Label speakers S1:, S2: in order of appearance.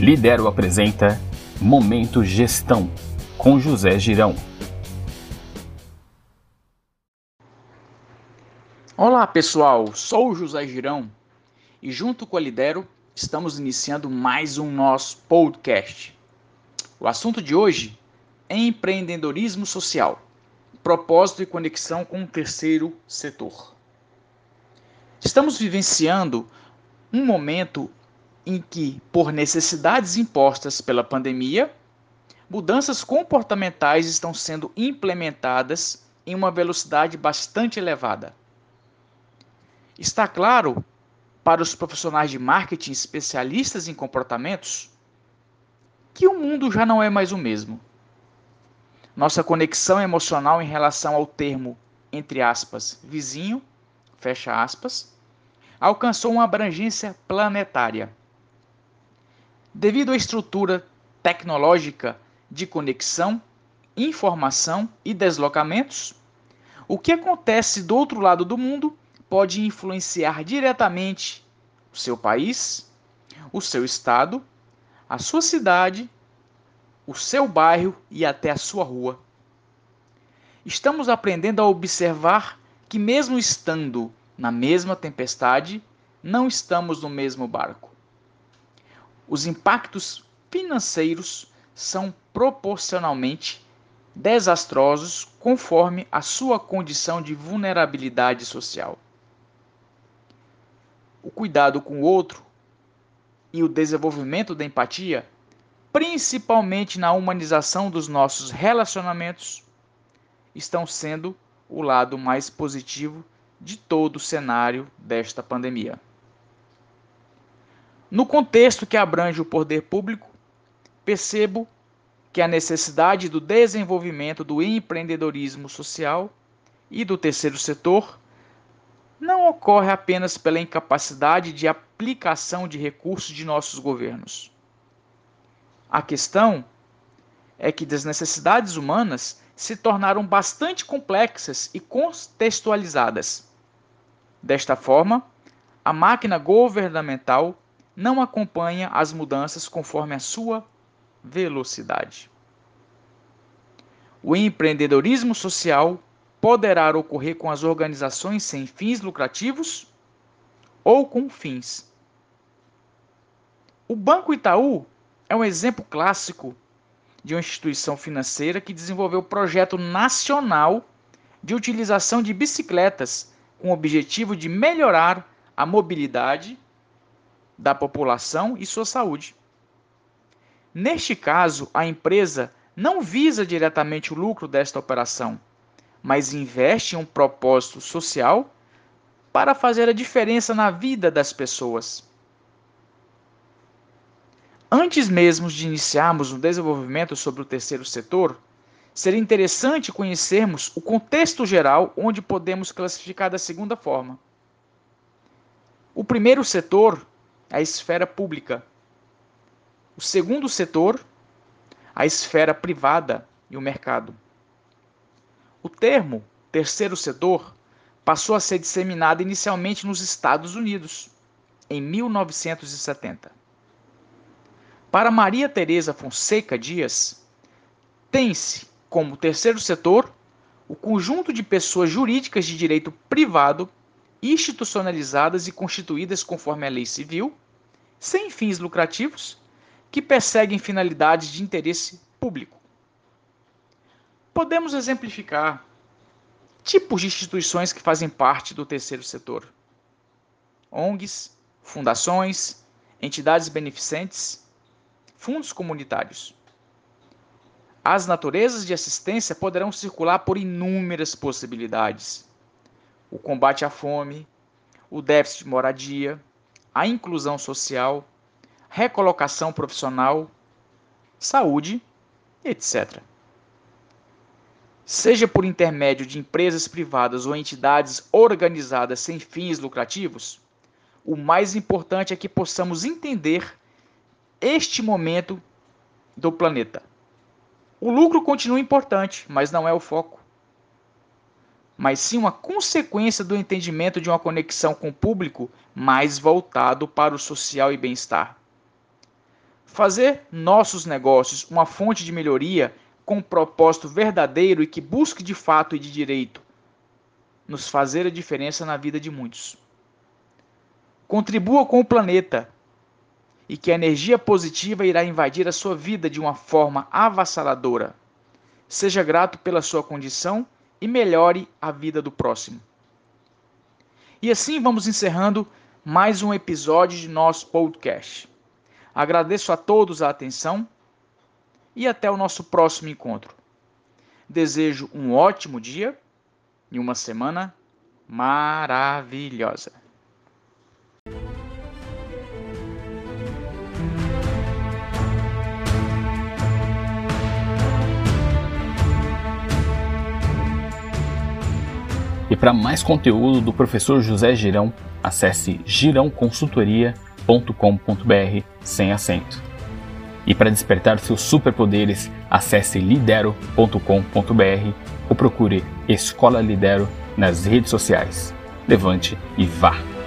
S1: Lidero apresenta Momento Gestão com José Girão.
S2: Olá pessoal, sou o José Girão e junto com a Lidero estamos iniciando mais um nosso podcast. O assunto de hoje é empreendedorismo social, propósito e conexão com o terceiro setor. Estamos vivenciando um momento em que, por necessidades impostas pela pandemia, mudanças comportamentais estão sendo implementadas em uma velocidade bastante elevada. Está claro para os profissionais de marketing especialistas em comportamentos que o mundo já não é mais o mesmo. Nossa conexão emocional em relação ao termo, entre aspas, vizinho, fecha aspas, alcançou uma abrangência planetária. Devido à estrutura tecnológica de conexão, informação e deslocamentos, o que acontece do outro lado do mundo pode influenciar diretamente o seu país, o seu estado, a sua cidade, o seu bairro e até a sua rua. Estamos aprendendo a observar que, mesmo estando na mesma tempestade, não estamos no mesmo barco os impactos financeiros são proporcionalmente desastrosos conforme a sua condição de vulnerabilidade social. O cuidado com o outro e o desenvolvimento da empatia, principalmente na humanização dos nossos relacionamentos, estão sendo o lado mais positivo de todo o cenário desta pandemia. No contexto que abrange o poder público, percebo que a necessidade do desenvolvimento do empreendedorismo social e do terceiro setor não ocorre apenas pela incapacidade de aplicação de recursos de nossos governos. A questão é que as necessidades humanas se tornaram bastante complexas e contextualizadas. Desta forma, a máquina governamental não acompanha as mudanças conforme a sua velocidade. O empreendedorismo social poderá ocorrer com as organizações sem fins lucrativos ou com fins. O Banco Itaú é um exemplo clássico de uma instituição financeira que desenvolveu um projeto nacional de utilização de bicicletas com o objetivo de melhorar a mobilidade da população e sua saúde. Neste caso, a empresa não visa diretamente o lucro desta operação, mas investe em um propósito social para fazer a diferença na vida das pessoas. Antes mesmo de iniciarmos o desenvolvimento sobre o terceiro setor, seria interessante conhecermos o contexto geral onde podemos classificar da segunda forma. O primeiro setor a esfera pública. O segundo setor, a esfera privada e o mercado. O termo terceiro setor passou a ser disseminado inicialmente nos Estados Unidos, em 1970. Para Maria Teresa Fonseca Dias, tem-se como terceiro setor o conjunto de pessoas jurídicas de direito privado institucionalizadas e constituídas conforme a lei civil, sem fins lucrativos, que perseguem finalidades de interesse público. Podemos exemplificar tipos de instituições que fazem parte do terceiro setor: ONGs, fundações, entidades beneficentes, fundos comunitários. As naturezas de assistência poderão circular por inúmeras possibilidades o combate à fome, o déficit de moradia, a inclusão social, recolocação profissional, saúde, etc. Seja por intermédio de empresas privadas ou entidades organizadas sem fins lucrativos, o mais importante é que possamos entender este momento do planeta. O lucro continua importante, mas não é o foco mas sim uma consequência do entendimento de uma conexão com o público mais voltado para o social e bem-estar. Fazer nossos negócios uma fonte de melhoria com um propósito verdadeiro e que busque de fato e de direito nos fazer a diferença na vida de muitos. Contribua com o planeta e que a energia positiva irá invadir a sua vida de uma forma avassaladora. Seja grato pela sua condição e melhore a vida do próximo. E assim vamos encerrando mais um episódio de nosso podcast. Agradeço a todos a atenção e até o nosso próximo encontro. Desejo um ótimo dia e uma semana maravilhosa.
S1: Para mais conteúdo do professor José Girão, acesse girãoconsultoria.com.br sem acento. E para despertar seus superpoderes, acesse lidero.com.br ou procure Escola Lidero nas redes sociais. Levante e vá!